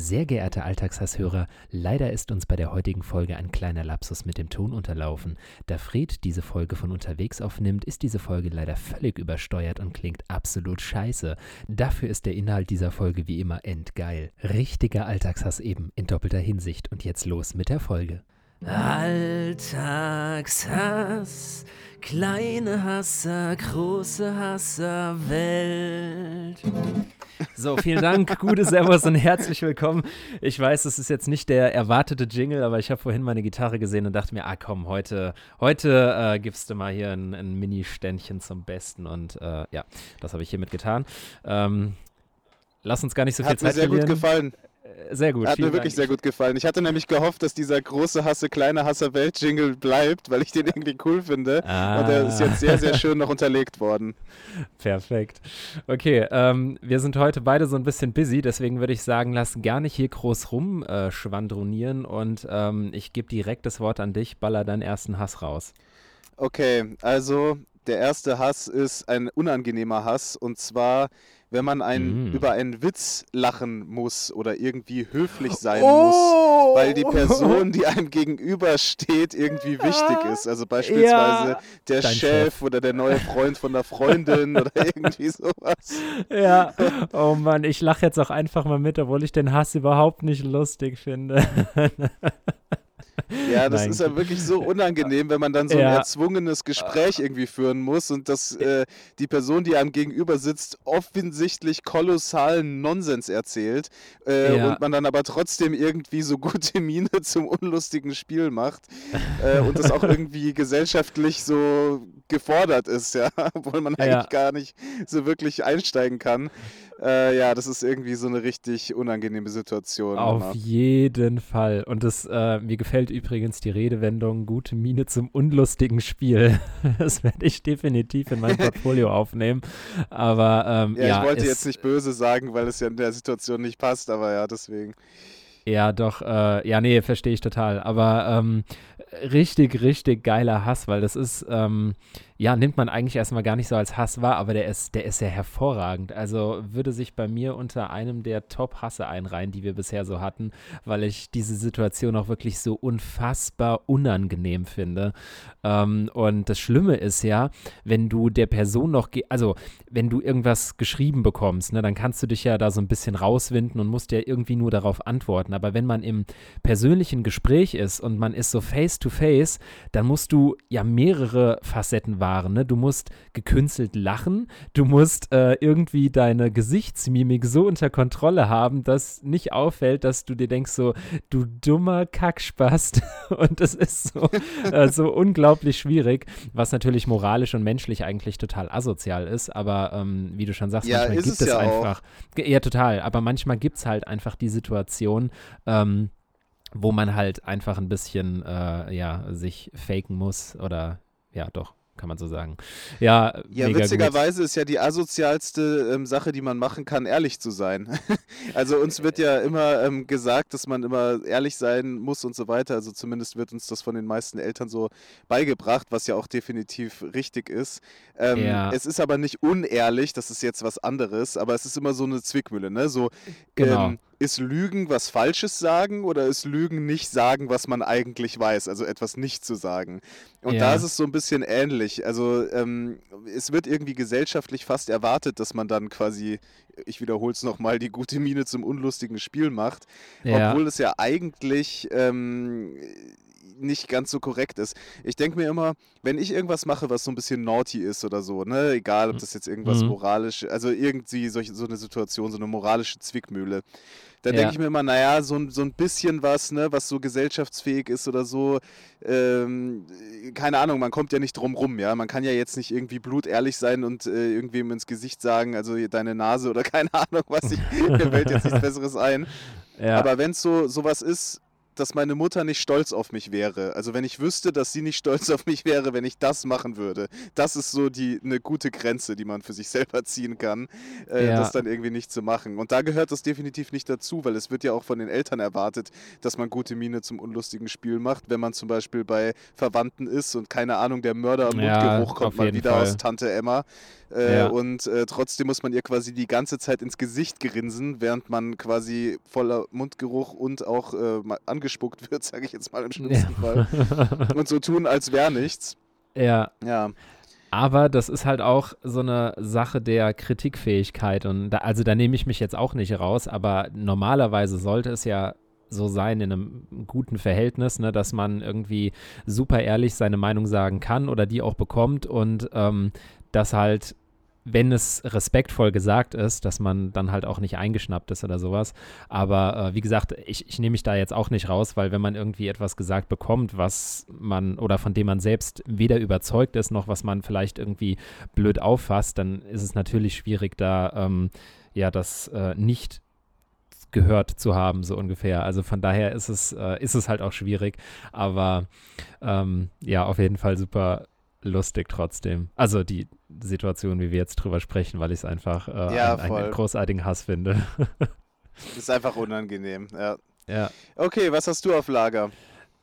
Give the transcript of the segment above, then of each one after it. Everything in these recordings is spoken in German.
Sehr geehrte Alltagshasshörer, leider ist uns bei der heutigen Folge ein kleiner Lapsus mit dem Ton unterlaufen. Da Fred diese Folge von unterwegs aufnimmt, ist diese Folge leider völlig übersteuert und klingt absolut scheiße. Dafür ist der Inhalt dieser Folge wie immer endgeil. Richtiger Alltagshass eben in doppelter Hinsicht. Und jetzt los mit der Folge. Alltagshass, kleine Hasser, große Hasserwelt. So, vielen Dank, gute Servus und herzlich willkommen. Ich weiß, es ist jetzt nicht der erwartete Jingle, aber ich habe vorhin meine Gitarre gesehen und dachte mir, ah komm, heute, heute äh, gibst du mal hier ein, ein Mini-Ständchen zum Besten und äh, ja, das habe ich hiermit getan. Ähm, lass uns gar nicht so viel Hat Zeit mir sehr verlieren. gut gefallen. Sehr gut. Hat mir wirklich Dank. sehr gut gefallen. Ich hatte nämlich gehofft, dass dieser große Hasse, kleine Hasser Welt-Jingle bleibt, weil ich den irgendwie cool finde. Ah. Und der ist jetzt sehr, sehr schön noch unterlegt worden. Perfekt. Okay, ähm, wir sind heute beide so ein bisschen busy, deswegen würde ich sagen, lass gar nicht hier groß rumschwadronieren äh, und ähm, ich gebe direkt das Wort an dich, baller deinen ersten Hass raus. Okay, also der erste Hass ist ein unangenehmer Hass. Und zwar, wenn man ein, Mm. über einen Witz lachen muss oder irgendwie höflich sein Oh! muss. Weil die Person, die einem gegenübersteht, irgendwie wichtig ist. Also beispielsweise Ja. der Dein Chef, Chef. oder der neue Freund von der Freundin oder irgendwie sowas. Ja, oh Mann, ich lache jetzt auch einfach mal mit, obwohl ich den Hass überhaupt nicht lustig finde. Ja, das Nein. ist ja wirklich so unangenehm, wenn man dann so ein Ja. erzwungenes Gespräch irgendwie führen muss und dass äh, die Person, die einem gegenüber sitzt, offensichtlich kolossalen Nonsens erzählt äh, Ja. und man dann aber trotzdem irgendwie so gute Miene zum unlustigen Spiel macht äh, und das auch irgendwie gesellschaftlich so gefordert ist, ja, obwohl man Ja. eigentlich gar nicht so wirklich einsteigen kann. Äh, ja, das ist irgendwie so eine richtig unangenehme Situation. Auf immer. jeden Fall. Und das, äh, mir gefällt übrigens die Redewendung gute Miene zum unlustigen Spiel. Das werde ich definitiv in mein Portfolio aufnehmen. Aber ähm, Ja, ja, ich wollte jetzt nicht böse sagen, weil es ja in der Situation nicht passt, aber ja, deswegen. Ja, doch, äh, ja, nee, verstehe ich total. Aber ähm, richtig, richtig geiler Hass, weil das ist, ähm, ja, nimmt man eigentlich erstmal gar nicht so als Hass wahr, aber der ist, der ist ja hervorragend. Also würde sich bei mir unter einem der Top-Hasse einreihen, die wir bisher so hatten, weil ich diese Situation auch wirklich so unfassbar unangenehm finde. Ähm, und das Schlimme ist ja, wenn du der Person noch, also wenn du irgendwas geschrieben bekommst, ne, dann kannst du dich ja da so ein bisschen rauswinden und musst ja irgendwie nur darauf antworten. Aber wenn man im persönlichen Gespräch ist und man ist so face to face, dann musst du ja mehrere Facetten wahren. Ne? Du musst gekünstelt lachen, du musst äh, irgendwie deine Gesichtsmimik so unter Kontrolle haben, dass nicht auffällt, dass du dir denkst so, du dummer Kackspast. Und das ist so, äh, so unglaublich schwierig, was natürlich moralisch und menschlich eigentlich total asozial ist. Aber ähm, wie du schon sagst, Ja, manchmal gibt es es ja auch. einfach, Ge- ja total, aber manchmal gibt es halt einfach die Situation, ähm, wo man halt einfach ein bisschen, äh, ja, sich faken muss oder, ja, doch, kann man so sagen. Ja, Ja, mega gut. witzigerweise ist ja die asozialste ähm, Sache, die man machen kann, ehrlich zu sein. also uns wird ja immer ähm, gesagt, dass man immer ehrlich sein muss und so weiter. Also zumindest wird uns das von den meisten Eltern so beigebracht, was ja auch definitiv richtig ist. Ähm, Ja. Es ist aber nicht unehrlich, das ist jetzt was anderes, aber es ist immer so eine Zwickmühle, ne? So, Genau. Ist Lügen was Falsches sagen oder ist Lügen nicht sagen, was man eigentlich weiß, also etwas nicht zu sagen? Und Ja. da ist es so ein bisschen ähnlich. Also ähm, es wird irgendwie gesellschaftlich fast erwartet, dass man dann quasi, ich wiederhole es nochmal, die gute Miene zum unlustigen Spiel macht, ja. obwohl es ja eigentlich ähm, nicht ganz so korrekt ist. Ich denke mir immer, wenn ich irgendwas mache, was so ein bisschen naughty ist oder so, ne, egal ob das jetzt irgendwas Mhm. moralisch, also irgendwie solche, so eine Situation, so eine moralische Zwickmühle, dann Ja. denke ich mir immer, naja, so, ein- so ein bisschen was, ne, was so gesellschaftsfähig ist oder so, ähm, keine Ahnung, man kommt ja nicht drum rum, ja, man kann ja jetzt nicht irgendwie blutehrlich sein und äh, irgendwem ins Gesicht sagen, also deine Nase oder keine Ahnung was, ich, mir fällt jetzt nichts Besseres ein. ja. Aber wenn es so sowas ist, dass meine Mutter nicht stolz auf mich wäre. Also wenn ich wüsste, dass sie nicht stolz auf mich wäre, wenn ich das machen würde. Das ist so die eine gute Grenze, die man für sich selber ziehen kann, äh, ja. das dann irgendwie nicht zu machen. Und da gehört das definitiv nicht dazu, weil es wird ja auch von den Eltern erwartet, dass man gute Miene zum unlustigen Spiel macht, wenn man zum Beispiel bei Verwandten ist und keine Ahnung, der Mörder im ja, Mundgeruch kommt mal wieder Fall. aus Tante Emma. Äh, ja. Und äh, trotzdem muss man ihr quasi die ganze Zeit ins Gesicht grinsen, während man quasi voller Mundgeruch und auch äh, angespuckt wird, sage ich jetzt mal im schlimmsten ja. Fall. und so tun, als wäre nichts. Ja. Ja. Aber das ist halt auch so eine Sache der Kritikfähigkeit. Und da, also da nehme ich mich jetzt auch nicht raus, aber normalerweise sollte es ja so sein in einem guten Verhältnis, ne, dass man irgendwie super ehrlich seine Meinung sagen kann oder die auch bekommt und ähm, dass halt wenn es respektvoll gesagt ist, dass man dann halt auch nicht eingeschnappt ist oder sowas. Aber äh, wie gesagt, ich, ich nehme mich da jetzt auch nicht raus, weil wenn man irgendwie etwas gesagt bekommt, was man oder von dem man selbst weder überzeugt ist, noch was man vielleicht irgendwie blöd auffasst, dann ist es natürlich schwierig, da ähm, ja das äh, nicht gehört zu haben, so ungefähr. Also von daher ist es, äh, ist es halt auch schwierig. Aber ähm, ja, auf jeden Fall super lustig trotzdem. Also die Situation, wie wir jetzt drüber sprechen, weil ich es einfach äh, ja, einen, einen, großartigen Hass finde. ist einfach unangenehm, ja. Ja. Okay, was hast du auf Lager?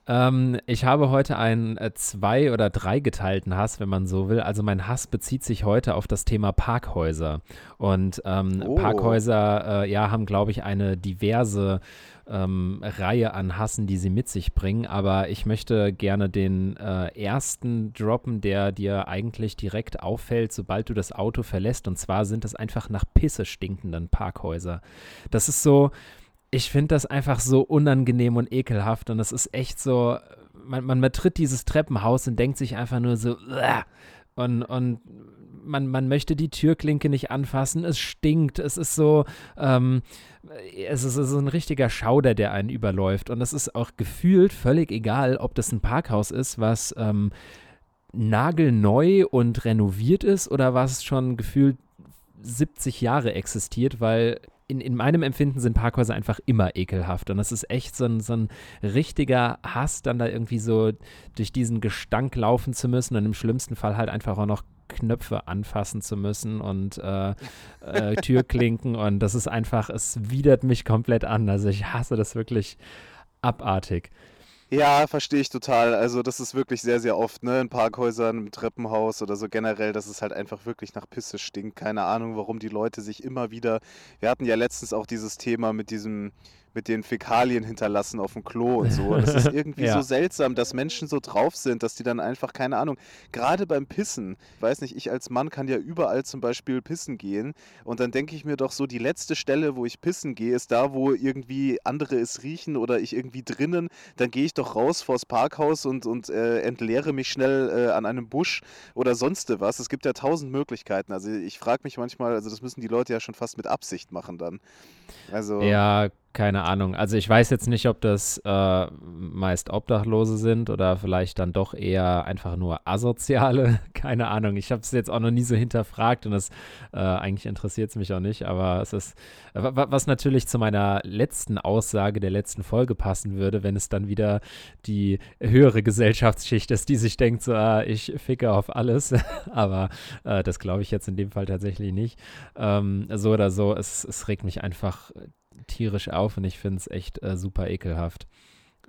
Ähm, ich habe heute einen äh, zwei- oder dreigeteilten Hass, wenn man so will. Also mein Hass bezieht sich heute auf das Thema Parkhäuser. Und ähm, oh. Parkhäuser, äh, ja, haben, glaube ich, eine diverse ähm, Reihe an Hassen, die sie mit sich bringen. Aber ich möchte gerne den äh, ersten droppen, der dir eigentlich direkt auffällt, sobald du das Auto verlässt. Und zwar sind es einfach nach Pisse stinkenden Parkhäuser. Das ist so ich finde das einfach so unangenehm und ekelhaft und das ist echt so, man, man betritt dieses Treppenhaus und denkt sich einfach nur so, und, und man, man möchte die Türklinke nicht anfassen, es stinkt, es ist so, ähm, es ist so ein richtiger Schauder, der einen überläuft. Und es ist auch gefühlt völlig egal, ob das ein Parkhaus ist, was ähm, nagelneu und renoviert ist oder was schon gefühlt 70 Jahre existiert, weil in, in meinem Empfinden sind Parkhäuser einfach immer ekelhaft. Und das ist echt so ein, so ein richtiger Hass, dann da irgendwie so durch diesen Gestank laufen zu müssen und im schlimmsten Fall halt einfach auch noch Knöpfe anfassen zu müssen und äh, äh, Türklinken. und das ist einfach, es widert mich komplett an. Also ich hasse das wirklich abartig. Ja, verstehe ich total. Also das ist wirklich sehr, sehr oft, ne, in Parkhäusern, im Treppenhaus oder so generell, dass es halt einfach wirklich nach Pisse stinkt. Keine Ahnung, warum die Leute sich immer wieder. Wir hatten ja letztens auch dieses Thema mit diesem mit den Fäkalien hinterlassen auf dem Klo und so. Das ist irgendwie ja. so seltsam, dass Menschen so drauf sind, dass die dann einfach, keine Ahnung, gerade beim Pissen, weiß nicht, ich als Mann kann ja überall zum Beispiel pissen gehen und dann denke ich mir doch so, die letzte Stelle, wo ich pissen gehe, ist da, wo irgendwie andere es riechen oder ich irgendwie drinnen, dann gehe ich doch raus vors Parkhaus und, und äh, entleere mich schnell äh, an einem Busch oder sonst was. Es gibt ja tausend Möglichkeiten. Also ich frage mich manchmal, also das müssen die Leute ja schon fast mit Absicht machen dann. Also ja, keine Ahnung. Also ich weiß jetzt nicht, ob das äh, meist Obdachlose sind oder vielleicht dann doch eher einfach nur Asoziale. Keine Ahnung. Ich habe es jetzt auch noch nie so hinterfragt und das äh, eigentlich interessiert es mich auch nicht. Aber es ist, äh, was natürlich zu meiner letzten Aussage der letzten Folge passen würde, wenn es dann wieder die höhere Gesellschaftsschicht ist, die sich denkt, so, ah, ich ficke auf alles. Aber äh, das glaube ich jetzt in dem Fall tatsächlich nicht. Ähm, so oder so, es, es regt mich einfach tierisch auf und ich finde es echt äh, super ekelhaft.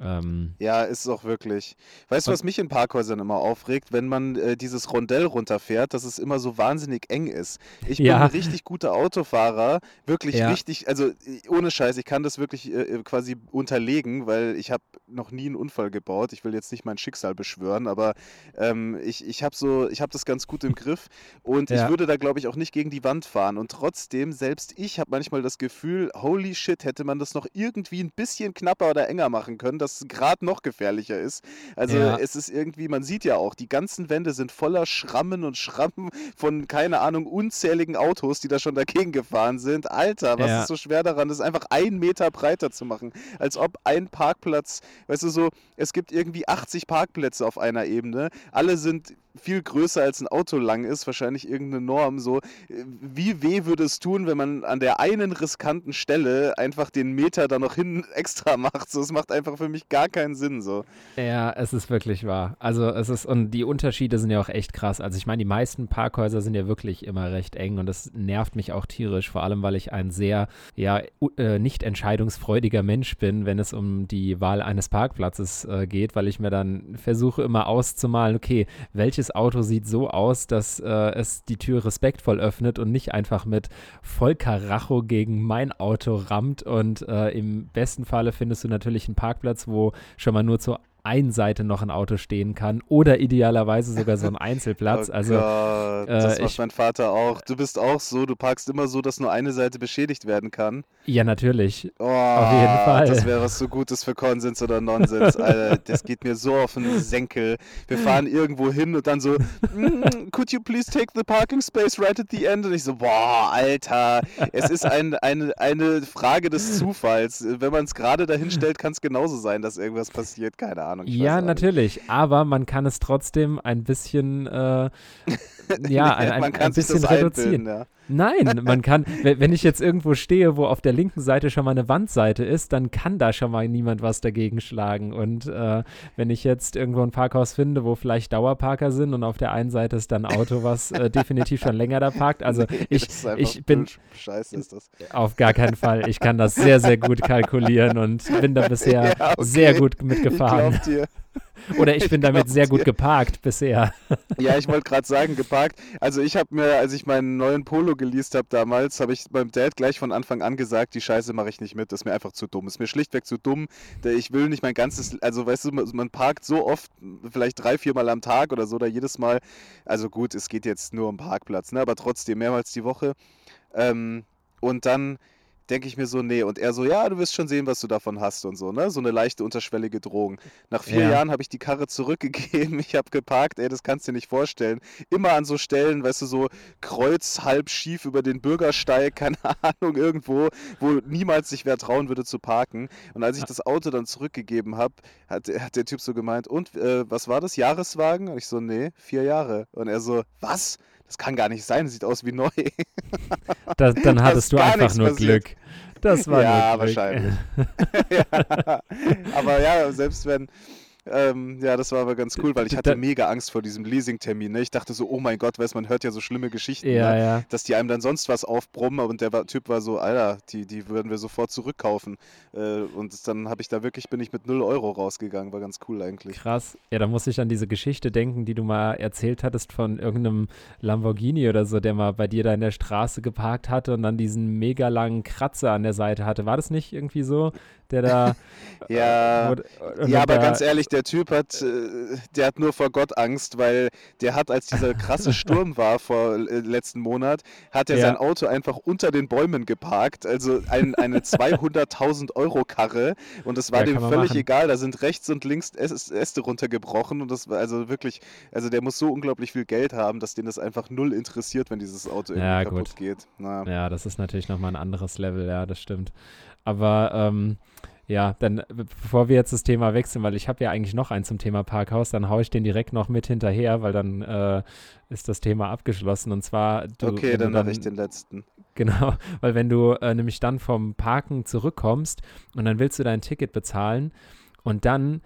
Ähm, ja, ist es auch wirklich. Weißt du, was mich in Parkhäusern immer aufregt, wenn man äh, dieses Rondell runterfährt, dass es immer so wahnsinnig eng ist. Ich bin ja. ein richtig guter Autofahrer, wirklich ja. richtig, also ohne Scheiß, ich kann das wirklich äh, äh quasi unterlegen, weil ich habe noch nie einen Unfall gebaut. Ich will jetzt nicht mein Schicksal beschwören, aber ähm, ich, ich habe so, ich habe das ganz gut im Griff und ja. ich würde da glaube ich auch nicht gegen die Wand fahren und trotzdem, selbst ich habe manchmal das Gefühl, holy shit, hätte man das noch irgendwie ein bisschen knapper oder enger machen können, dass es gerade noch gefährlicher ist. Also ja. es ist irgendwie, man sieht ja auch, die ganzen Wände sind voller Schrammen und Schrammen von, keine Ahnung, unzähligen Autos, die da schon dagegen gefahren sind. Alter, was ja. ist so schwer daran, das einfach einen Meter breiter zu machen? Als ob ein Parkplatz, weißt du so, es gibt irgendwie 80 Parkplätze auf einer Ebene, alle sind viel größer als ein Auto lang ist, wahrscheinlich irgendeine Norm. So, wie weh würde es tun, wenn man an der einen riskanten Stelle einfach den Meter da noch hin extra macht? So, es macht einfach für mich gar keinen Sinn. So. Ja, es ist wirklich wahr. Also es ist, und die Unterschiede sind ja auch echt krass. Also ich meine, die meisten Parkhäuser sind ja wirklich immer recht eng und das nervt mich auch tierisch, vor allem weil ich ein sehr, ja, äh, nicht entscheidungsfreudiger Mensch bin, wenn es um die Wahl eines Parkplatzes äh, geht, weil ich mir dann versuche immer auszumalen, okay, welches Auto sieht so aus, dass äh, es die Tür respektvoll öffnet und nicht einfach mit Vollkaracho gegen mein Auto rammt. Und äh, im besten Falle findest du natürlich einen Parkplatz, wo schon mal nur zu einen Seite noch ein Auto stehen kann oder idealerweise sogar so ein Einzelplatz. Oh also Gott, äh, das macht ich- mein Vater auch. Du bist auch so, du parkst immer so, dass nur eine Seite beschädigt werden kann. ja natürlich. Oh, jeden Fall. Das wäre was so Gutes für Konsens oder Nonsens. Alter, das geht mir so auf den Senkel. Wir fahren irgendwo hin und dann so, "Mm, could you please take the parking space right at the end? Und ich so, boah, Alter, es ist ein, eine, eine Frage des Zufalls. Wenn man es gerade dahin stellt, kann es genauso sein, dass irgendwas passiert. Keine Ahnung. Weiß Ja, auch nicht. natürlich, aber man kann es trotzdem ein bisschen, äh, ja, ein, ein, ein bisschen reduzieren. ja. Nein, man kann, we- wenn ich jetzt irgendwo stehe, wo auf der linken Seite schon mal eine Wandseite ist, dann kann da schon mal niemand was dagegen schlagen. Und äh, wenn ich jetzt irgendwo ein Parkhaus finde, wo vielleicht Dauerparker sind und auf der einen Seite ist dann ein Auto, was äh, definitiv schon länger da parkt, also Nee, ich, ich bin Scheiße ist das. auf gar keinen Fall, ich kann das sehr, sehr gut kalkulieren und bin da bisher Ja, okay. sehr gut Ich mitgefahren. glaub dir. Oder ich bin damit sehr gut dir. geparkt bisher. Ja, ich wollte gerade sagen, geparkt. Also ich habe mir, als ich meinen neuen Polo geleast habe damals, habe ich beim Dad gleich von Anfang an gesagt, die Scheiße mache ich nicht mit, das ist mir einfach zu dumm. Ist mir schlichtweg zu dumm. Ich will nicht mein ganzes, also weißt du, man- parkt so oft, vielleicht drei, vier Mal am Tag oder so, oder jedes Mal. Also gut, es geht jetzt nur um Parkplatz, ne? aber trotzdem mehrmals die Woche. Ähm, und dann denke ich mir so, nee. Und er so, ja, du wirst schon sehen, was du davon hast und so, ne? So eine leichte unterschwellige Drohung. Nach vier Ja. Jahren habe ich die Karre zurückgegeben. Ich habe geparkt, ey, das kannst du dir nicht vorstellen. Immer an so Stellen, weißt du, so kreuz halb schief über den Bürgersteig, keine Ahnung, irgendwo, wo niemals sich wer trauen würde zu parken. Und als ich das Auto dann zurückgegeben habe, hat, hat der Typ so gemeint, und äh, was war das? Jahreswagen? Und ich so, nee, vier Jahre. Und er so, was? Das kann gar nicht sein, sieht aus wie neu. Da, dann Da hattest du einfach nur passiert. Glück. Das war ja, nur Glück. wahrscheinlich. ja. Aber ja, selbst wenn. Ähm, ja, das war aber ganz cool, weil ich hatte mega Angst vor diesem Leasing-Termin. Ne? Ich dachte so, oh mein Gott, weiß man hört ja so schlimme Geschichten, Ja, ne? ja. dass die einem dann sonst was aufbrummen. Und der war, Typ war so, Alter, die, die würden wir sofort zurückkaufen. Äh, und dann habe ich da wirklich, bin ich mit 0 Euro rausgegangen. War ganz cool eigentlich. Krass. Ja, da muss ich an diese Geschichte denken, die du mal erzählt hattest von irgendeinem Lamborghini oder so, der mal bei dir da in der Straße geparkt hatte und dann diesen mega langen Kratzer an der Seite hatte. War das nicht irgendwie so, der da. Ja, wo- und Ja, aber ganz ehrlich, der Typ hat, äh, der hat nur vor Gott Angst, weil der hat, als dieser krasse Sturm war vor äh, letzten Monat, hat er Ja. sein Auto einfach unter den Bäumen geparkt, also ein, eine 200.000 Euro Karre und es war Ja, dem völlig machen. egal, da sind rechts und links Äs- Äste runtergebrochen und das war also wirklich, also der muss so unglaublich viel Geld haben, dass den das einfach null interessiert, wenn dieses Auto irgendwie Ja, kaputt gut. geht. Na. Ja, das ist natürlich nochmal ein anderes Level, ja, das stimmt. Aber ähm, ja, dann be- bevor wir jetzt das Thema wechseln, weil ich habe ja eigentlich noch einen zum Thema Parkhaus, dann haue ich den direkt noch mit hinterher, weil dann äh, ist das Thema abgeschlossen. Und zwar, du, Okay, du dann mache ich den letzten. Genau, weil wenn du äh, nämlich dann vom Parken zurückkommst und dann willst du dein Ticket bezahlen und dann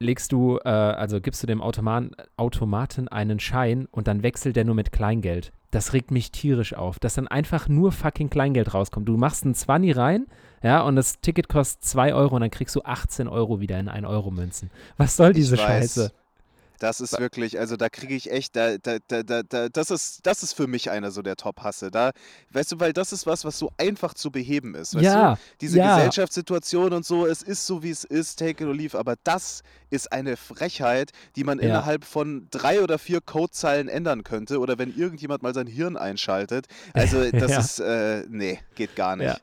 legst du, äh, also gibst du dem Automan Automaten einen Schein und dann wechselt der nur mit Kleingeld. Das regt mich tierisch auf, dass dann einfach nur fucking Kleingeld rauskommt. Du machst einen 20 rein, ja, und das Ticket kostet 2 Euro und dann kriegst du 18 Euro wieder in 1-Euro-Münzen. Was soll diese. Scheiße? Das ist wirklich, also da kriege ich echt, da, da, da, da, da, das ist, das ist für mich einer so der Top-Hasse. Da, weißt du, weil das ist was, was so einfach zu beheben ist. Weißt Ja, du? Diese ja. Gesellschaftssituation und so, es ist so, wie es ist, take it or leave. Aber das ist eine Frechheit, die man Ja. innerhalb von drei oder vier Codezeilen ändern könnte. Oder wenn irgendjemand mal sein Hirn einschaltet. Also das Ja. ist, äh, nee, geht gar nicht.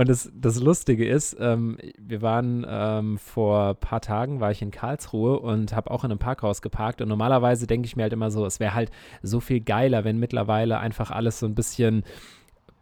Und das, das Lustige ist, ähm, wir waren ähm, vor ein paar Tagen, war ich in Karlsruhe und habe auch in einem Parkhaus geparkt. Und normalerweise denke ich mir halt immer so, es wäre halt so viel geiler, wenn mittlerweile einfach alles so ein bisschen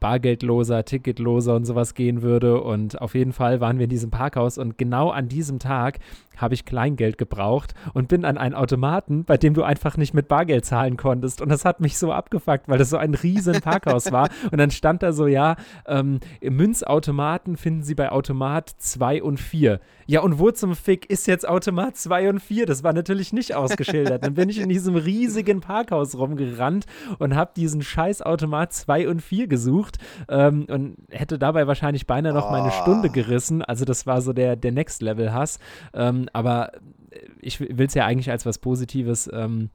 bargeldloser, ticketloser und sowas gehen würde. Und auf jeden Fall waren wir in diesem Parkhaus und genau an diesem Tag habe ich Kleingeld gebraucht und bin an einen Automaten, bei dem du einfach nicht mit Bargeld zahlen konntest. Und das hat mich so abgefuckt, weil das so ein riesen Parkhaus war. Und dann stand da so, ja, ähm, Münzautomaten finden Sie bei Automat 2 und 4. Ja, und wo zum Fick ist jetzt Automat 2 und 4? Das war natürlich nicht ausgeschildert. Dann bin ich in diesem riesigen Parkhaus rumgerannt und habe diesen scheiß Automat 2 und 4 gesucht ähm, und hätte dabei wahrscheinlich beinahe noch meine Stunde gerissen. Also das war so der, der Next-Level-Hass. Ähm, aber ich will es ja eigentlich als was Positives ähm,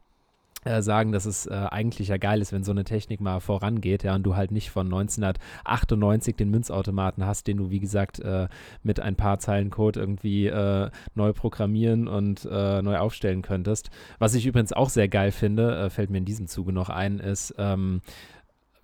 äh, sagen, dass es äh, eigentlich ja geil ist, wenn so eine Technik mal vorangeht, ja, und du halt nicht von 1998 den Münzautomaten hast, den du, wie gesagt, äh, mit ein paar Zeilen Code irgendwie äh, neu programmieren und äh, neu aufstellen könntest. Was ich übrigens auch sehr geil finde, fällt mir in diesem Zuge noch ein, ist, ähm,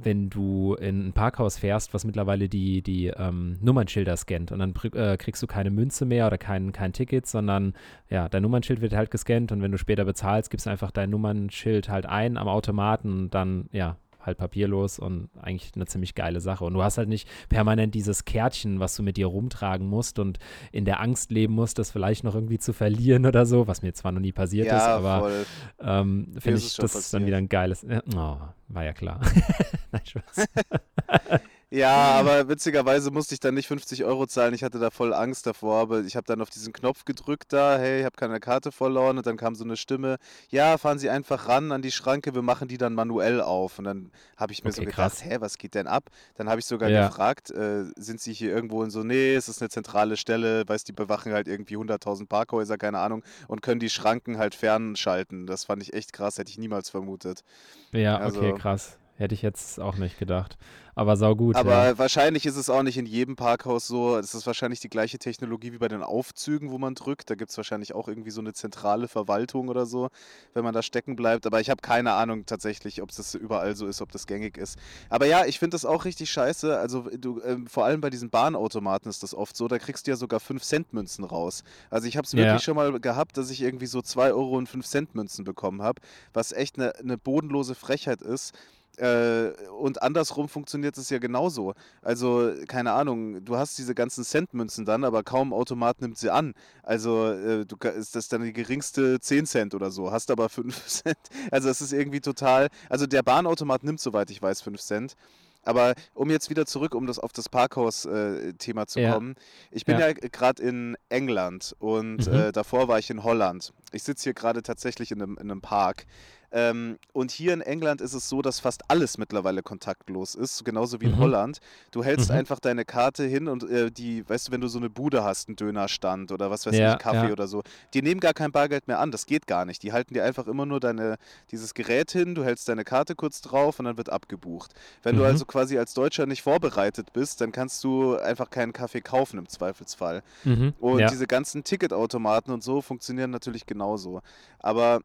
wenn du in ein Parkhaus fährst, was mittlerweile die, die ähm, Nummernschilder scannt. Und dann äh, kriegst du keine Münze mehr oder kein, kein Ticket, sondern ja, dein Nummernschild wird halt gescannt. Und wenn du später bezahlst, gibst du einfach dein Nummernschild halt ein am Automaten und dann, ja, halt papierlos und eigentlich eine ziemlich geile Sache. Und du hast halt nicht permanent dieses Kärtchen, was du mit dir rumtragen musst und in der Angst leben musst, das vielleicht noch irgendwie zu verlieren oder so, was mir zwar noch nie passiert ja, ist, aber ähm, finde ich, das ist dann wieder ein geiles. oh, war ja klar. Nein, Spaß. Ja, aber witzigerweise musste ich dann nicht 50 Euro zahlen. Ich hatte da voll Angst davor, aber ich habe dann auf diesen Knopf gedrückt da, hey, ich habe keine Karte verloren und dann kam so eine Stimme, ja, fahren Sie einfach ran an die Schranke, wir machen die dann manuell auf. Und dann habe ich mir okay, so gedacht, krass. hä, was geht denn ab? Dann habe ich sogar ja. gefragt, äh, sind Sie hier irgendwo in so, nee, es ist eine zentrale Stelle, weiß, die bewachen halt irgendwie 100.000 Parkhäuser, keine Ahnung, und können die Schranken halt fernschalten. Das fand ich echt krass, hätte ich niemals vermutet. Ja, also, okay, krass. Hätte ich jetzt auch nicht gedacht. Aber sau gut. Aber ja. wahrscheinlich ist es auch nicht in jedem Parkhaus so. Es ist wahrscheinlich die gleiche Technologie wie bei den Aufzügen, wo man drückt. Da gibt es wahrscheinlich auch irgendwie so eine zentrale Verwaltung oder so, wenn man da stecken bleibt. Aber ich habe keine Ahnung tatsächlich, ob das überall so ist, ob das gängig ist. Aber ja, ich finde das auch richtig scheiße. Also du, äh, vor allem bei diesen Bahnautomaten ist das oft so. Da kriegst du ja sogar 5-Cent-Münzen raus. Also ich habe es wirklich ja. schon mal gehabt, dass ich irgendwie so 2 Euro und 5-Cent-Münzen bekommen habe, was echt eine ne bodenlose Frechheit ist. Äh, und andersrum funktioniert es ja genauso. Also, keine Ahnung, du hast diese ganzen Centmünzen dann, aber kaum Automat nimmt sie an. Also, äh, du, ist das dann die geringste 10 Cent oder so, hast aber 5 Cent. Also, es ist irgendwie total. Also, der Bahnautomat nimmt, soweit ich weiß, 5 Cent. Aber um jetzt wieder zurück, um das auf das Parkhaus-Thema äh, zu ja. kommen. Ich bin ja, ja gerade in England und mhm. äh, davor war ich in Holland. Ich sitze hier gerade tatsächlich in einem, in einem Park. Ähm, und hier in England ist es so, dass fast alles mittlerweile kontaktlos ist, genauso wie in mhm. Holland. Du hältst mhm. einfach deine Karte hin und äh, die, weißt du, wenn du so eine Bude hast, einen Dönerstand oder was weiß ja, ich, Kaffee ja. oder so, die nehmen gar kein Bargeld mehr an. Das geht gar nicht. Die halten dir einfach immer nur deine, dieses Gerät hin, du hältst deine Karte kurz drauf und dann wird abgebucht. Wenn mhm. du also quasi als Deutscher nicht vorbereitet bist, dann kannst du einfach keinen Kaffee kaufen im Zweifelsfall. Mhm. Und ja. diese ganzen Ticketautomaten und so funktionieren natürlich genauso. Aber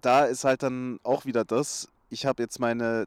da ist halt dann auch wieder das, ich habe jetzt meine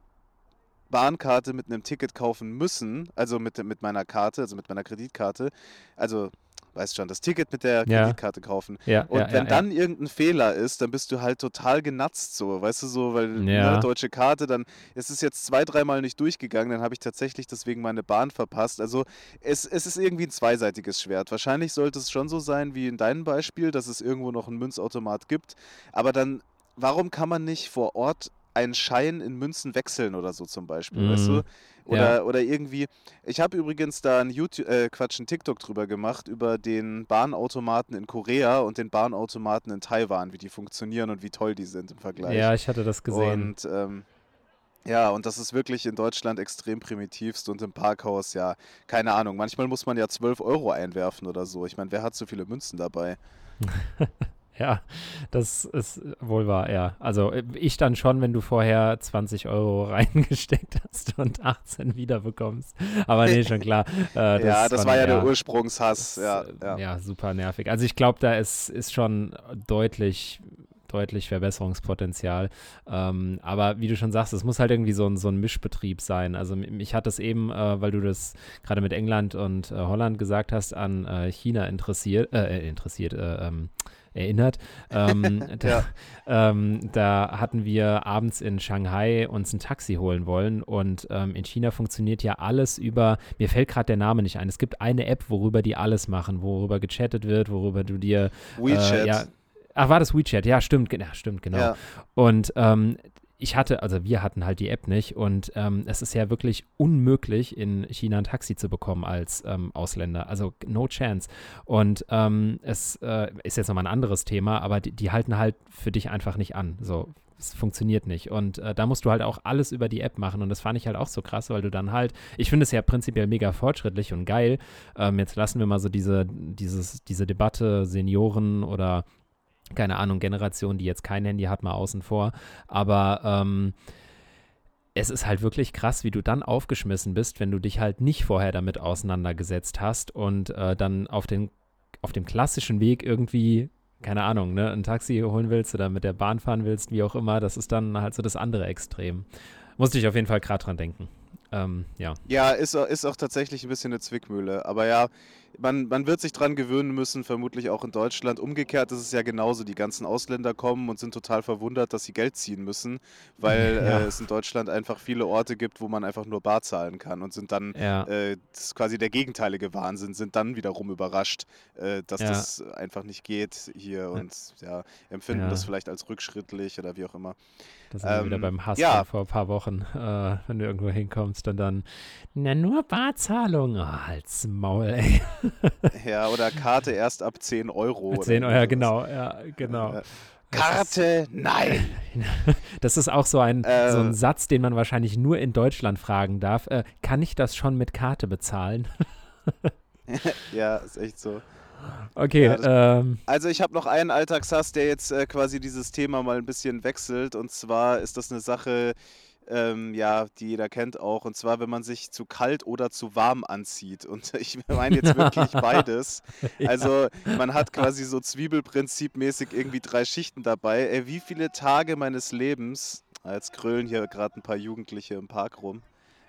Bahnkarte mit einem Ticket kaufen müssen, also mit, mit meiner Karte, also mit meiner Kreditkarte. Also, weißt schon, das Ticket mit der ja. Kreditkarte kaufen. Ja, und ja, wenn dann irgendein Fehler ist, dann bist du halt total genatzt, so, weißt du, so, weil eine deutsche Karte, dann ist es jetzt zwei, dreimal nicht durchgegangen, dann habe ich tatsächlich deswegen meine Bahn verpasst. Also, es, es ist irgendwie ein zweiseitiges Schwert. Wahrscheinlich sollte es schon so sein wie in deinem Beispiel, dass es irgendwo noch einen Münzautomat gibt, aber dann warum kann man nicht vor Ort einen Schein in Münzen wechseln oder so zum Beispiel, mhm. weißt du? Oder, ja. oder irgendwie. Ich habe übrigens da ein YouTube, äh, Quatsch, ein TikTok drüber gemacht, über den Bahnautomaten in Korea und den Bahnautomaten in Taiwan, wie die funktionieren und wie toll die sind im Vergleich. Ja, ich hatte das gesehen. Und ähm, ja, und das ist wirklich in Deutschland extrem primitivst und im Parkhaus, ja, keine Ahnung. Manchmal muss man ja 12 Euro einwerfen oder so. Ich meine, wer hat so viele Münzen dabei? Ja, das ist wohl wahr, ja. Also äh, ich dann schon, wenn du vorher 20 Euro reingesteckt hast und 18 wiederbekommst. Aber nee, schon klar. Äh, das ja, das war ja der Ursprungshass. Das, ja, äh, ja. ja, super nervig. Also ich glaube, da ist, ist schon deutlich deutlich Verbesserungspotenzial. Ähm, aber wie du schon sagst, es muss halt irgendwie so ein, so ein Mischbetrieb sein. Also mich hat das eben, äh, weil du das gerade mit England und äh, Holland gesagt hast, an äh, China interessiert, äh, interessiert, äh, ähm, erinnert. Ähm, da, ähm, da, hatten wir abends in Shanghai uns ein Taxi holen wollen und ähm, in China funktioniert ja alles über, mir fällt gerade der Name nicht ein, es gibt eine App, worüber die alles machen, worüber gechattet wird, worüber du dir WeChat. Äh, ja, Ach, war das WeChat? Ja, stimmt, ja, stimmt, genau. Ja. Und ähm, ich hatte, also wir hatten halt die App nicht und ähm, es ist ja wirklich unmöglich, in China ein Taxi zu bekommen als ähm, Ausländer. Also no chance. Und ähm, es äh, ist jetzt nochmal ein anderes Thema, aber die, die, halten halt für dich einfach nicht an. So, es funktioniert nicht. Und äh, da musst du halt auch alles über die App machen. Und das fand ich halt auch so krass, weil du dann halt, ich finde es ja prinzipiell mega fortschrittlich und geil. Ähm, jetzt lassen wir mal so diese, dieses, diese Debatte Senioren oder keine Ahnung, Generation, die jetzt kein Handy hat, mal außen vor. Aber ähm, es ist halt wirklich krass, wie du dann aufgeschmissen bist, wenn du dich halt nicht vorher damit auseinandergesetzt hast und äh, dann auf, den, auf dem klassischen Weg irgendwie, keine Ahnung, ne, ein Taxi holen willst oder mit der Bahn fahren willst, wie auch immer, das ist dann halt so das andere Extrem. Musste ich auf jeden Fall gerade dran denken. Ähm, ja. Ja, ist, ist auch tatsächlich ein bisschen eine Zwickmühle. Aber ja, man, man wird sich dran gewöhnen müssen, vermutlich auch in Deutschland. Umgekehrt ist es ja genauso. Die ganzen Ausländer kommen und sind total verwundert, dass sie Geld ziehen müssen, weil ja. äh, es in Deutschland einfach viele Orte gibt, wo man einfach nur bar zahlen kann und sind dann, ja. äh, das ist quasi der gegenteilige Wahnsinn, sind dann wiederum überrascht, äh, dass ja. das einfach nicht geht hier und ja, empfinden das vielleicht als rückschrittlich oder wie auch immer. Da sind ähm, wir wieder ähm, beim Hass ja. vor ein paar Wochen, äh, wenn du irgendwo hinkommst und dann, na nur Barzahlung, oh, halt's Maul, ey. ja, oder Karte erst ab 10 Euro. 10 Euro, ja, genau, ja, genau. Karte, nein. Das ist auch so ein, äh, so ein Satz, den man wahrscheinlich nur in Deutschland fragen darf. Äh, kann ich das schon mit Karte bezahlen? ja, ist echt so. Okay. Ja, ähm, also ich habe noch einen Alltagshass, der jetzt äh, quasi dieses Thema mal ein bisschen wechselt. Und zwar ist das eine Sache, ähm, ja, die jeder kennt auch. Und zwar, wenn man sich zu kalt oder zu warm anzieht. Und ich meine jetzt wirklich beides. Also man hat quasi so Zwiebelprinzipmäßig irgendwie drei Schichten dabei. Ey, wie viele Tage meines Lebens, als grölen hier gerade ein paar Jugendliche im Park rum.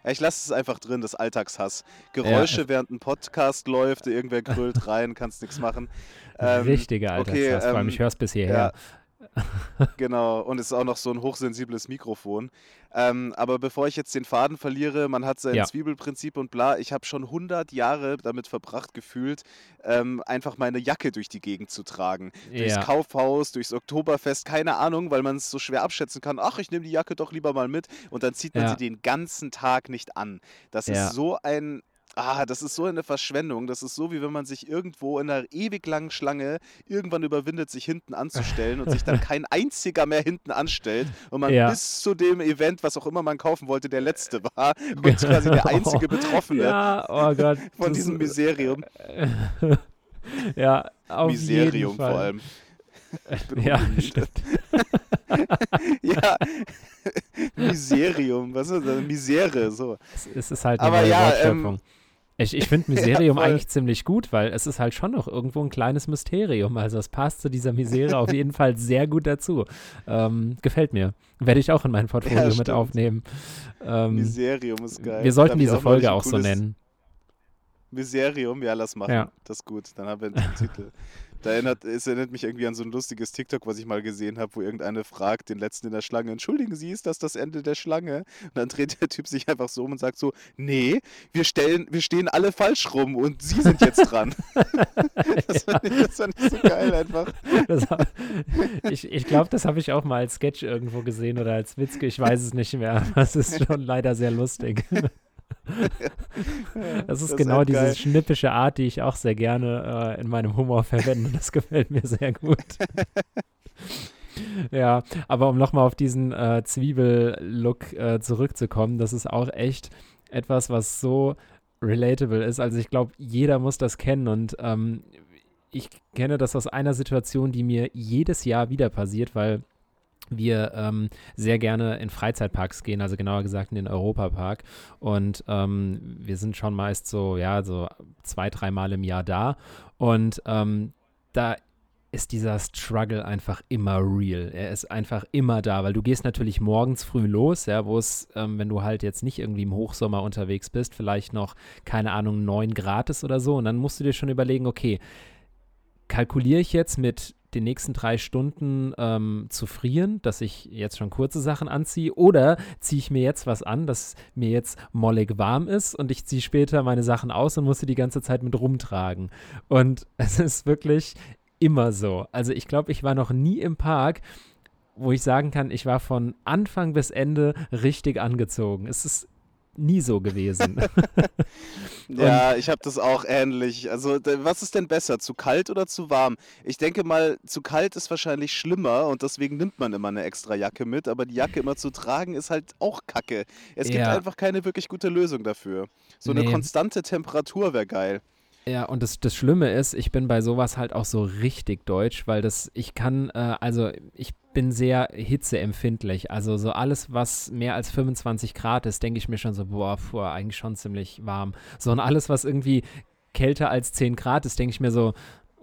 Ja, ich lasse es einfach drin, das Alltagshass. Geräusche, ja. während ein Podcast läuft, irgendwer grölt rein, kannst nichts machen. Ähm, Richtiger Alltagshass, okay, ähm, vor allem ich höre es bis hierher. Ja, genau, und es ist auch noch so ein hochsensibles Mikrofon. Ähm, aber bevor ich jetzt den Faden verliere, man hat sein ja. Zwiebelprinzip und bla. Ich habe schon 100 Jahre damit verbracht gefühlt, ähm, einfach meine Jacke durch die Gegend zu tragen. Ja. Durchs Kaufhaus, durchs Oktoberfest, keine Ahnung, weil man es so schwer abschätzen kann. Ach, ich nehme die Jacke doch lieber mal mit. Und dann zieht man ja. sie den ganzen Tag nicht an. Das ist so ein Ah, das ist so eine Verschwendung. Das ist so, wie wenn man sich irgendwo in einer ewig langen Schlange irgendwann überwindet, sich hinten anzustellen und sich dann kein einziger mehr hinten anstellt und man ja. bis zu dem Event, was auch immer man kaufen wollte, der letzte war und quasi der einzige Betroffene ja, oh Gott, von diesem Miserium. ja, auf Miserium jeden Fall. vor allem. ja, stimmt. ja, Miserium, was ist das? Misere, so. Es, ist halt eine Aber ja, ähm, ich, ich finde Miserium ja, eigentlich ziemlich gut, weil es ist halt schon noch irgendwo ein kleines Mysterium. Also es passt zu dieser Misere auf jeden Fall sehr gut dazu. Ähm, gefällt mir. Werde ich auch in mein Portfolio ja, mit aufnehmen. Ähm, Myserium ist geil. Wir sollten diese auch Folge auch so nennen. Miserium, ja, lass machen. Ja. Das ist gut. Dann haben wir einen Titel. Da erinnert, es erinnert mich irgendwie an so ein lustiges TikTok, was ich mal gesehen habe, wo irgendeine fragt den letzten in der Schlange, entschuldigen Sie, ist das das Ende der Schlange? Und dann dreht der Typ sich einfach so um und sagt so, nee, wir, stellen, wir stehen alle falsch rum und Sie sind jetzt dran. das, fand ich, das fand ich so geil einfach. Hab, ich ich glaube, das habe ich auch mal als Sketch irgendwo gesehen oder als Witz, ich weiß es nicht mehr. Das ist schon leider sehr lustig. das ist das genau ist diese geil. schnippische Art, die ich auch sehr gerne äh, in meinem Humor verwende. Das gefällt mir sehr gut. ja, aber um nochmal auf diesen äh, Zwiebel-Look äh, zurückzukommen, das ist auch echt etwas, was so relatable ist. Also ich glaube, jeder muss das kennen und ähm, ich kenne das aus einer Situation, die mir jedes Jahr wieder passiert, weil wir ähm, sehr gerne in Freizeitparks gehen, also genauer gesagt in den Europapark. Und ähm, wir sind schon meist so, ja, so zwei, dreimal im Jahr da. Und ähm, da ist dieser Struggle einfach immer real. Er ist einfach immer da, weil du gehst natürlich morgens früh los, ja, wo es, ähm, wenn du halt jetzt nicht irgendwie im Hochsommer unterwegs bist, vielleicht noch, keine Ahnung, 9 Grad ist oder so. Und dann musst du dir schon überlegen, okay, kalkuliere ich jetzt mit den nächsten drei Stunden ähm, zu frieren, dass ich jetzt schon kurze Sachen anziehe, oder ziehe ich mir jetzt was an, dass mir jetzt mollig warm ist und ich ziehe später meine Sachen aus und muss sie die ganze Zeit mit rumtragen. Und es ist wirklich immer so. Also ich glaube, ich war noch nie im Park, wo ich sagen kann, ich war von Anfang bis Ende richtig angezogen. Es ist nie so gewesen. ja, ich habe das auch ähnlich. Also, was ist denn besser, zu kalt oder zu warm? Ich denke mal, zu kalt ist wahrscheinlich schlimmer und deswegen nimmt man immer eine extra Jacke mit, aber die Jacke immer zu tragen ist halt auch kacke. Es gibt einfach keine wirklich gute Lösung dafür. So eine konstante Temperatur wäre geil. Ja, und das, das Schlimme ist, ich bin bei sowas halt auch so richtig deutsch, weil das, ich kann, äh, also ich bin sehr hitzeempfindlich. Also so alles, was mehr als 25 Grad ist, denke ich mir schon so, boah, puh, eigentlich schon ziemlich warm. So und alles, was irgendwie kälter als 10 Grad ist, denke ich mir so,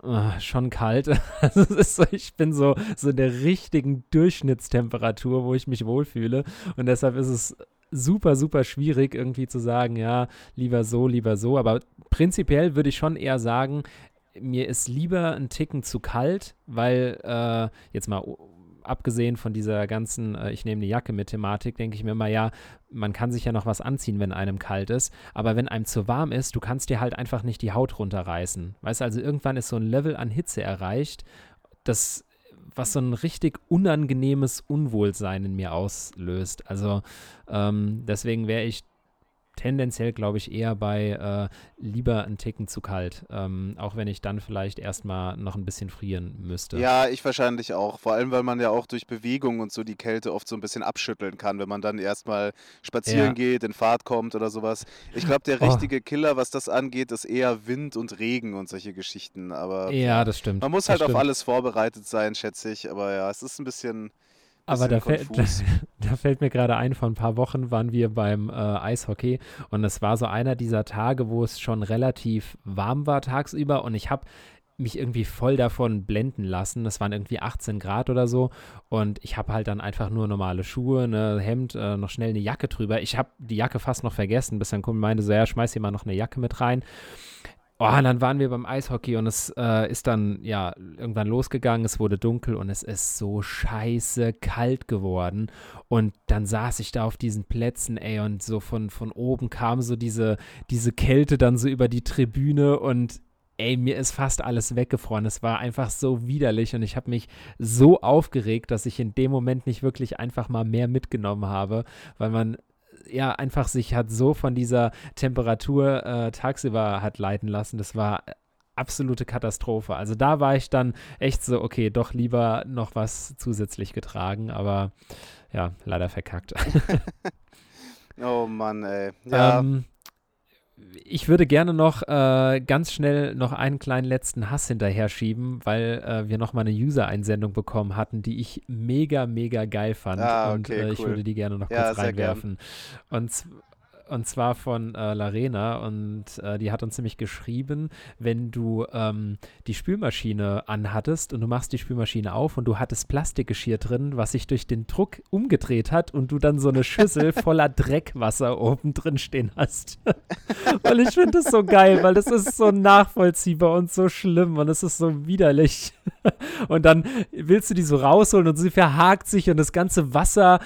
Uh, schon kalt. Also so, ich bin so, so in der richtigen Durchschnittstemperatur, wo ich mich wohlfühle. Und deshalb ist es super, super schwierig, irgendwie zu sagen, ja, lieber so, lieber so. Aber prinzipiell würde ich schon eher sagen, mir ist lieber ein Ticken zu kalt, weil äh, jetzt mal abgesehen von dieser ganzen, äh, ich nehme eine Jacke mit Thematik, denke ich mir immer, ja, man kann sich ja noch was anziehen, wenn einem kalt ist. Aber wenn einem zu warm ist, du kannst dir halt einfach nicht die Haut runterreißen. Weißt du, also irgendwann ist so ein Level an Hitze erreicht, das was so ein richtig unangenehmes Unwohlsein in mir auslöst. Also ähm, deswegen wäre ich tendenziell, glaube ich, eher bei äh, lieber einen Ticken zu kalt. Ähm, auch wenn ich dann vielleicht erstmal noch ein bisschen frieren müsste. Ja, ich wahrscheinlich auch. Vor allem, weil man ja auch durch Bewegung und so die Kälte oft so ein bisschen abschütteln kann, wenn man dann erstmal spazieren ja. geht, in Fahrt kommt oder sowas. Ich glaube, der oh. richtige oh. Killer, was das angeht, ist eher Wind und Regen und solche Geschichten. Aber ja, das stimmt. Man muss halt auf alles vorbereitet sein, schätze ich. Aber ja, es ist ein bisschen aber da fällt, da fällt, mir gerade ein, vor ein paar Wochen waren wir beim äh, Eishockey und es war so einer dieser Tage, wo es schon relativ warm war tagsüber und ich habe mich irgendwie voll davon blenden lassen. Es waren irgendwie 18 Grad oder so und ich habe halt dann einfach nur normale Schuhe, ein ne, Hemd, äh, noch schnell eine Jacke drüber. Ich habe die Jacke fast noch vergessen, bis dann Kumpel meinte so, ja, schmeiß hier mal noch eine Jacke mit rein. Oh, und dann waren wir beim Eishockey und es äh, ist dann ja irgendwann losgegangen, es wurde dunkel und es ist so scheiße kalt geworden. Und dann saß ich da auf diesen Plätzen, ey, und so von, von oben kam so diese, diese Kälte dann so über die Tribüne und ey, mir ist fast alles weggefroren. Es war einfach so widerlich und ich habe mich so aufgeregt, dass ich in dem Moment nicht wirklich einfach mal mehr mitgenommen habe, weil man ja einfach sich hat so von dieser Temperatur äh, tagsüber hat leiten lassen. Das war absolute Katastrophe. Also da war ich dann echt so, okay, doch lieber noch was zusätzlich getragen, aber ja, leider verkackt. oh Mann, ey. Ja. Ähm, ich würde gerne noch äh, ganz schnell noch einen kleinen letzten Hass hinterher schieben, weil äh, wir noch mal eine User-Einsendung bekommen hatten, die ich mega, mega geil fand. Ah, okay, und äh, ich würde die gerne noch ja, kurz reinwerfen. Und und zwar von äh, Larena und äh, die hat uns nämlich geschrieben, wenn du ähm, die Spülmaschine anhattest und du machst die Spülmaschine auf und du hattest Plastikgeschirr drin, was sich durch den Druck umgedreht hat und du dann so eine Schüssel voller Dreckwasser oben drin stehen hast. weil ich finde das so geil, weil das ist so nachvollziehbar und so schlimm und es ist so widerlich. und dann willst du die so rausholen und sie verhakt sich und das ganze Wasser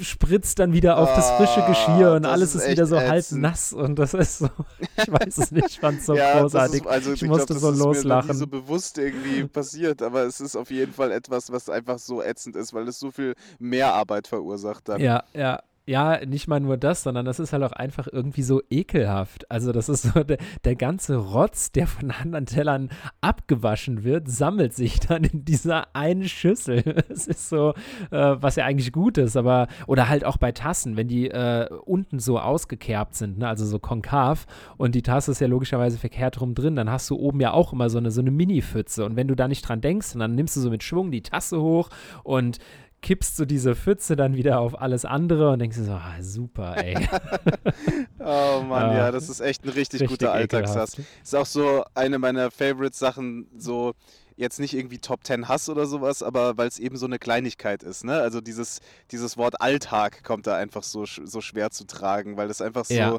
spritzt dann wieder auf das frische Geschirr und alles ist, ist wieder so halb nass und das ist so, ich weiß es nicht, ich fand es so ja, großartig. Ist, also, ich, ich musste glaub, so das loslachen. Ist mir so bewusst irgendwie passiert, aber es ist auf jeden Fall etwas, was einfach so ätzend ist, weil es so viel Mehrarbeit verursacht dann. Ja, ja, ja, nicht mal nur das, sondern das ist halt auch einfach irgendwie so ekelhaft. Also das ist so der, der ganze Rotz, der von anderen Tellern abgewaschen wird, sammelt sich dann in dieser einen Schüssel. Es ist so, äh, was ja eigentlich gut ist, aber oder halt auch bei Tassen, wenn die äh, unten so ausgekerbt sind, ne, also so konkav und die Tasse ist ja logischerweise verkehrt rum drin, dann hast du oben ja auch immer so eine so eine Mini-Pfütze und wenn du da nicht dran denkst, dann nimmst du so mit Schwung die Tasse hoch und kippst du diese Pfütze dann wieder auf alles andere und denkst dir so, ah, super, ey. oh Mann, ja, das ist echt ein richtig, richtig guter Alltagshass. Ist auch so eine meiner Favorite-Sachen, so jetzt nicht irgendwie Top 10 Hass oder sowas, aber weil es eben so eine Kleinigkeit ist, ne? Also dieses, dieses Wort Alltag kommt da einfach so, so schwer zu tragen, weil das einfach so, ja.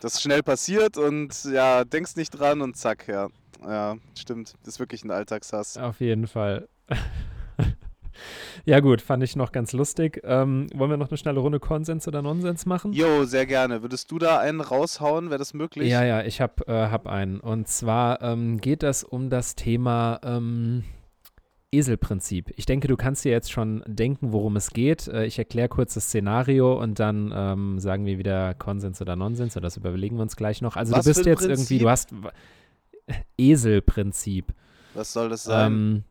das schnell passiert und ja, denkst nicht dran und zack, ja. Ja, stimmt. Das ist wirklich ein Alltagshass. Auf jeden Fall. ja, gut, fand ich noch ganz lustig. Ähm, wollen wir noch eine schnelle Runde Konsens oder Nonsens machen? Jo, sehr gerne. Würdest du da einen raushauen? Wäre das möglich? Ja, ja, ich habe äh, hab einen. Und zwar ähm, geht das um das Thema. Ähm, Eselprinzip. Ich denke, du kannst dir jetzt schon denken, worum es geht. Äh, ich erkläre kurz das Szenario und dann ähm, sagen wir wieder Konsens oder Nonsens oder das überlegen wir uns gleich noch. Also Was du bist jetzt irgendwie, du hast Eselprinzip. Was soll das sein? Ähm,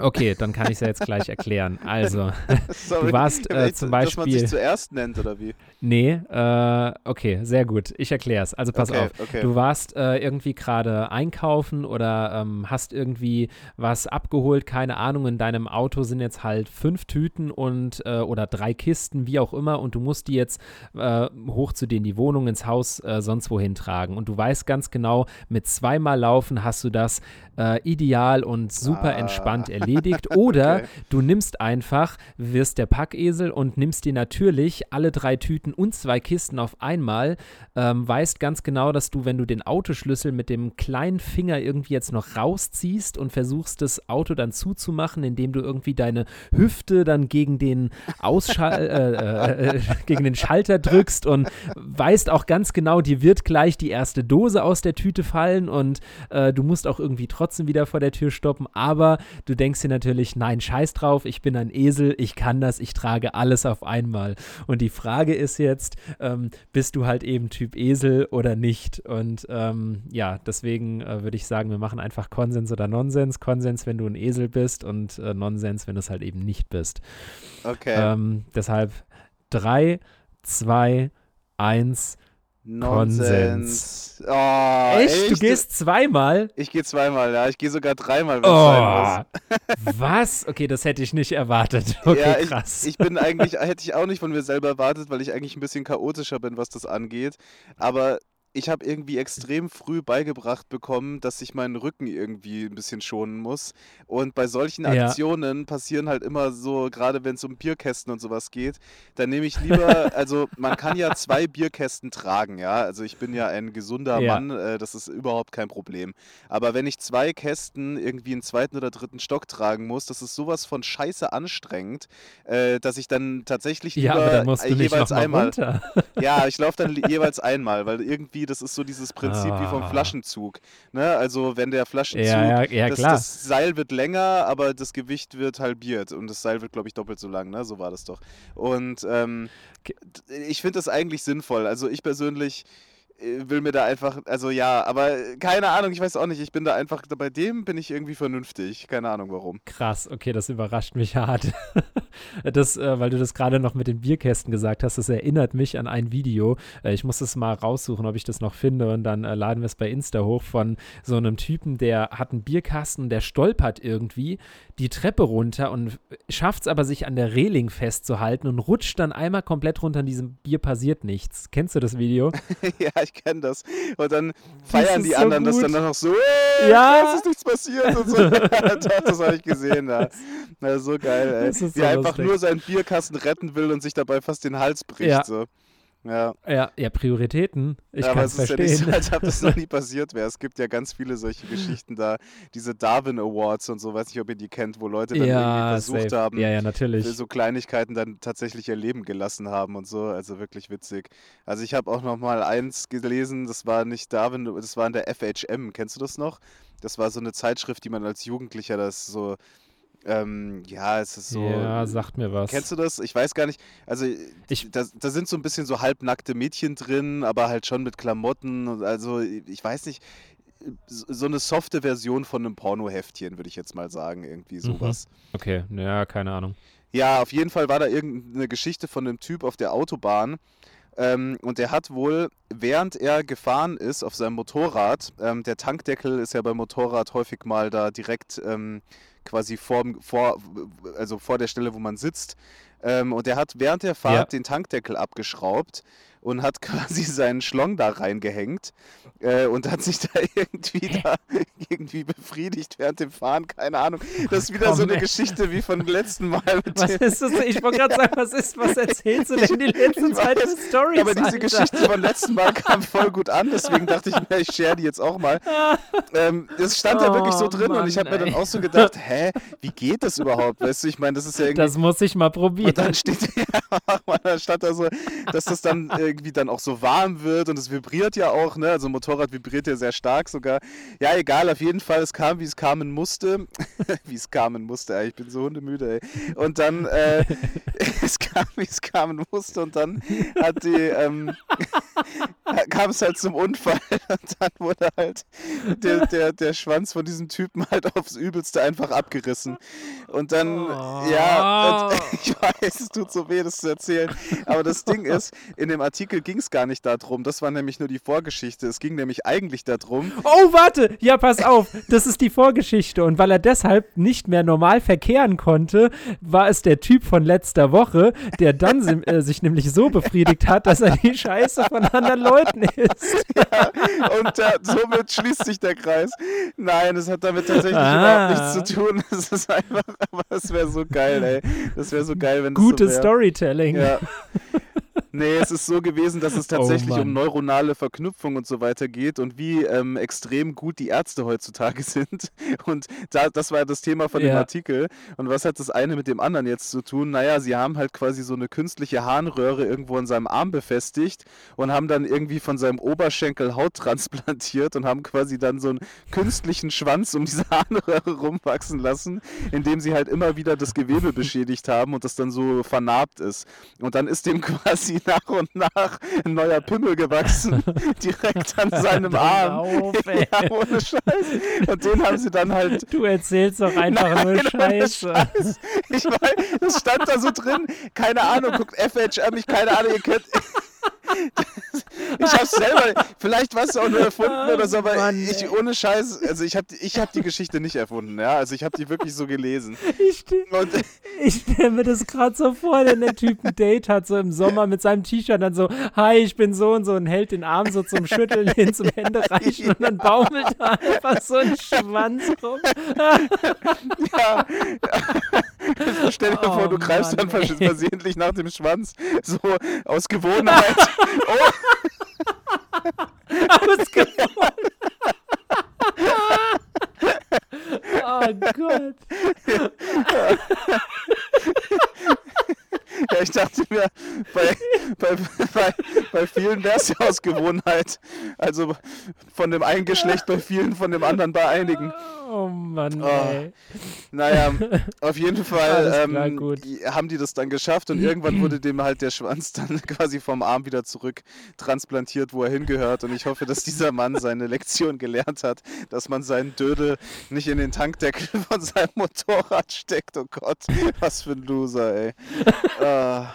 okay, dann kann ich es ja jetzt gleich erklären. Also, Sorry, du warst äh, zum Dass man sich Beispiel. zuerst nennt, oder wie? Nee, äh, okay, sehr gut. Ich erkläre es. Also pass okay, auf. Okay. Du warst äh, irgendwie gerade einkaufen oder ähm, hast irgendwie was abgeholt, keine Ahnung, in deinem Auto sind jetzt halt fünf Tüten und äh, oder drei Kisten, wie auch immer, und du musst die jetzt äh, hoch zu in die Wohnung, ins Haus, äh, sonst wohin tragen. Und du weißt ganz genau, mit zweimal Laufen hast du das ideal und super Ah. entspannt erledigt. Oder Okay. du nimmst einfach, wirst der Packesel und nimmst dir natürlich alle drei Tüten und zwei Kisten auf einmal. Ähm, weißt ganz genau, dass du, wenn du den Autoschlüssel mit dem kleinen Finger irgendwie jetzt noch rausziehst und versuchst, das Auto dann zuzumachen, indem du irgendwie deine Hüfte dann gegen den Ausschal äh, äh, äh, gegen den Schalter drückst und weißt auch ganz genau, dir wird gleich die erste Dose aus der Tüte fallen und äh, du musst auch irgendwie trotzdem wieder vor der Tür stoppen, aber du denkst dir natürlich, nein, scheiß drauf, ich bin ein Esel, ich kann das, ich trage alles auf einmal. Und die Frage ist jetzt, ähm, bist du halt eben Typ Esel oder nicht? Und ähm, ja, deswegen äh, würde ich sagen, wir machen einfach Konsens oder Nonsens. Konsens, wenn du ein Esel bist und äh, Nonsens, wenn du es halt eben nicht bist. Okay. Ähm, deshalb 3, 2, 1. Nonsens. Oh, echt? Du gehst zweimal? Ich gehe zweimal, ja. Ich gehe sogar dreimal, wenn es sein Oh, muss. was? Okay, das hätte ich nicht erwartet. Okay, ja, ich, krass. ich bin eigentlich, hätte ich auch nicht von mir selber erwartet, weil ich eigentlich ein bisschen chaotischer bin, was das angeht. Aber ich habe irgendwie extrem früh beigebracht bekommen, dass ich meinen Rücken irgendwie ein bisschen schonen muss. Und bei solchen Ja. Aktionen passieren halt immer so, gerade wenn es um Bierkästen und sowas geht, dann nehme ich lieber, also man kann ja zwei Bierkästen tragen, ja. Also ich bin ja ein gesunder Ja. Mann, äh, das ist überhaupt kein Problem. Aber wenn ich zwei Kästen irgendwie einen zweiten oder dritten Stock tragen muss, das ist sowas von scheiße anstrengend, äh, dass ich dann tatsächlich ja, lieber aber dann musst du jeweils einmal. runter. Ja, ich laufe dann jeweils einmal, weil irgendwie das ist so dieses Prinzip wie vom Ah. Flaschenzug. Ne? Also wenn der Flaschenzug, Ja, ja, das, klar. das Seil wird länger, aber das Gewicht wird halbiert und das Seil wird, glaube ich, doppelt so lang. Ne? So war das doch. Und ähm, ich finde das eigentlich sinnvoll. Also ich persönlich will mir da einfach, also ja, aber äh, keine Ahnung, ich weiß auch nicht, ich bin da einfach, bei dem bin ich irgendwie vernünftig. Keine Ahnung warum. Krass, okay, das überrascht mich hart. Das, äh, weil du das gerade noch mit den Bierkästen gesagt hast, das erinnert mich an ein Video. Äh, ich muss es mal raussuchen, ob ich das noch finde und dann äh, laden wir es bei Insta hoch von so einem Typen, der hat einen Bierkasten, der stolpert irgendwie die Treppe runter und schafft es aber, sich an der Reling festzuhalten und rutscht dann einmal komplett runter. In diesem Bier passiert nichts. Kennst du das Video? ja, ich kenne das. Und dann feiern die so anderen das gut. dann noch so, äh, Ja. es ist nichts passiert und so. Doch, das habe ich gesehen, ja. Na, so geil, ey. Das Wie so er einfach lustig. nur seinen Bierkasten retten will und sich dabei fast den Hals bricht, Ja. so. Ja, Ja, ja, Prioritäten. Ich aber kann es ist ja nicht verstehen. so, als ob das noch nie passiert wäre. Es gibt ja ganz viele solche Geschichten da, diese Darwin Awards und so, weiß nicht, ob ihr die kennt, wo Leute dann irgendwie ja, versucht safe. haben, ja, ja, natürlich. so Kleinigkeiten dann tatsächlich ihr Leben gelassen haben und so, also wirklich witzig. Also ich habe auch noch mal eins gelesen, das war nicht Darwin, das war in der FHM, kennst du das noch? Das war so eine Zeitschrift, die man als Jugendlicher das so, ähm, ja, es ist so, ja, sagt mir was. kennst du das? Ich weiß gar nicht, also Ich- da, da sind so ein bisschen so halbnackte Mädchen drin, aber halt schon mit Klamotten, also ich weiß nicht, so eine softe Version von einem Pornoheftchen, würde ich jetzt mal sagen, irgendwie Mhm. sowas. Okay, ja, keine Ahnung. Ja, auf jeden Fall war da irgendeine Geschichte von einem Typ auf der Autobahn. Ähm, und der hat wohl, während er gefahren ist auf seinem Motorrad, ähm, der Tankdeckel ist ja beim Motorrad häufig mal da direkt ähm, quasi vor, vor, also vor der Stelle, wo man sitzt. Ähm, und er hat während der Fahrt Ja. den Tankdeckel abgeschraubt und hat quasi seinen Schlong da reingehängt äh, und hat sich da irgendwie da irgendwie befriedigt während dem Fahren, keine Ahnung. Das ist wieder komm, so eine ey. Geschichte wie von letzten Mal Was ist das? Ich wollte gerade sagen, was ist, was erzählst du denn die letzte Ich Zeit für Storys? aber diese Alter? Geschichte von letzten Mal kam voll gut an, deswegen dachte ich mir, ich share die jetzt auch mal. Ähm, es stand da wirklich so Oh, drin und ich habe mir Mann, dann auch so gedacht, hä, wie geht das überhaupt? Weißt du, ich meine, das ist ja irgendwie Das muss ich mal und probieren. dann steht ja, mach mal, da stand da so, dass das dann irgendwie dann auch so warm wird und es vibriert ja auch, ne? Also Motorrad vibriert ja sehr stark sogar. Ja, egal, auf jeden Fall, es kam, wie es kamen musste. wie es kamen musste, ey. ich bin so hundemüde, ey. Und dann, äh, es kam, wie es kamen musste und dann hat die, ähm, kam es halt zum Unfall und dann wurde halt der, der, der Schwanz von diesem Typen halt aufs Übelste einfach abgerissen. Und dann, ja, und, Oh. ich weiß, es tut so weh, das zu erzählen. Aber das Ding ist, in dem Artikel ging es gar nicht darum. Das war nämlich nur die Vorgeschichte. Es ging nämlich eigentlich darum, Oh, warte! Ja, pass auf! Das ist die Vorgeschichte. Und weil er deshalb nicht mehr normal verkehren konnte, war es der Typ von letzter Woche, der dann si- äh, sich nämlich so befriedigt hat, dass er die Scheiße von anderen Leuten isst. und äh, somit schließt sich der Kreis. Nein, es hat damit tatsächlich Ah. überhaupt nichts zu tun. Es ist einfach, aber es wäre so geil, ey. Das wäre so geil, wenn das so Gutes wär. Storytelling. Ja. Nee, es ist so gewesen, dass es tatsächlich Mann. um neuronale Verknüpfung und so weiter geht und wie ähm, extrem gut die Ärzte heutzutage sind. Und da, das war das Thema von dem Ja. Artikel. Und was hat das eine mit dem anderen jetzt zu tun? Naja, sie haben halt quasi so eine künstliche Harnröhre irgendwo an seinem Arm befestigt und haben dann irgendwie von seinem Oberschenkel Haut transplantiert und haben quasi dann so einen künstlichen Schwanz um diese Harnröhre rumwachsen lassen, indem sie halt immer wieder das Gewebe beschädigt haben und das dann so vernarbt ist. Und dann ist dem quasi nach und nach ein neuer Pimmel gewachsen, direkt an seinem Arm. auf. Ja, ohne Scheiß. Und den haben sie dann halt. Du erzählst doch einfach nur Nein, ohne Scheiße. Scheiß. Ich weiß, das stand da so drin. Keine Ahnung, guckt FHM, ich keine Ahnung, ihr könnt. Ich hab's selber, vielleicht war es auch nur erfunden oder so, aber Mann, ich ey. ohne Scheiß, also ich hab, ich hab die Geschichte nicht erfunden, ja, also ich hab die wirklich so gelesen. Ich, Und ich stelle mir das gerade so vor, wenn der Typ ein Date hat, so im Sommer mit seinem T-Shirt, dann so, hi, ich bin so und so und hält den Arm so zum Schütteln hin, zum Hände reichen und dann baumelt da einfach so ein Schwanz rum. ja, stell dir Oh, vor, du greifst Mann, dann ey. versehentlich nach dem Schwanz, so aus Gewohnheit. Oh, Ausgefallen. oh Gott. Ja, ich dachte mir, bei, bei, bei, bei vielen wäre es ja aus Gewohnheit. Also von dem einen Geschlecht bei vielen, von dem anderen bei einigen. Oh Mann, Oh. ey. Naja, auf jeden Fall ähm, haben die das dann geschafft und irgendwann wurde dem halt der Schwanz dann quasi vom Arm wieder zurück transplantiert, wo er hingehört. Und ich hoffe, dass dieser Mann seine Lektion gelernt hat, dass man seinen Dödel nicht in den Tankdeckel von seinem Motorrad steckt. Oh Gott, was für ein Loser, ey. Ah.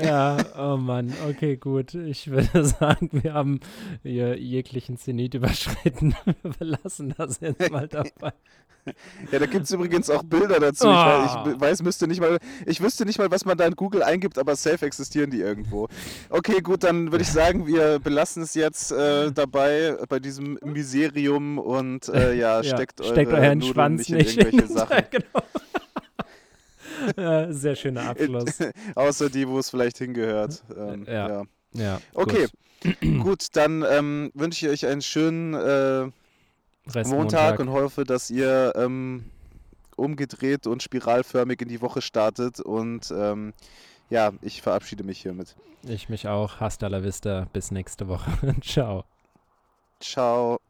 Ja, oh Mann, okay, gut. Ich würde sagen, wir haben hier jeglichen Zenit überschritten. Wir lassen das jetzt mal dabei. Ja, da gibt es übrigens auch Bilder dazu. Ich, Ah. weiß, ich weiß, müsste nicht mal, ich wüsste nicht mal, was man da in Google eingibt, aber safe existieren die irgendwo. Okay, gut, dann würde ich sagen, wir belassen es jetzt äh, dabei bei diesem Miserium und äh, ja, Ja, steckt, steckt eure euren Nudeln Schwanz nicht nicht in irgendwelche in- Sachen. genau. Sehr schöner Abschluss. Außer die, wo es vielleicht hingehört. Ähm, Ja. ja. Ja, Okay, gut, dann ähm, wünsche ich euch einen schönen äh, gut. Rest Montag und hoffe, dass ihr ähm, umgedreht und spiralförmig in die Woche startet. Und ähm, ja, ich verabschiede mich hiermit. Ich mich auch. Hasta la vista. Bis nächste Woche. Ciao. Ciao.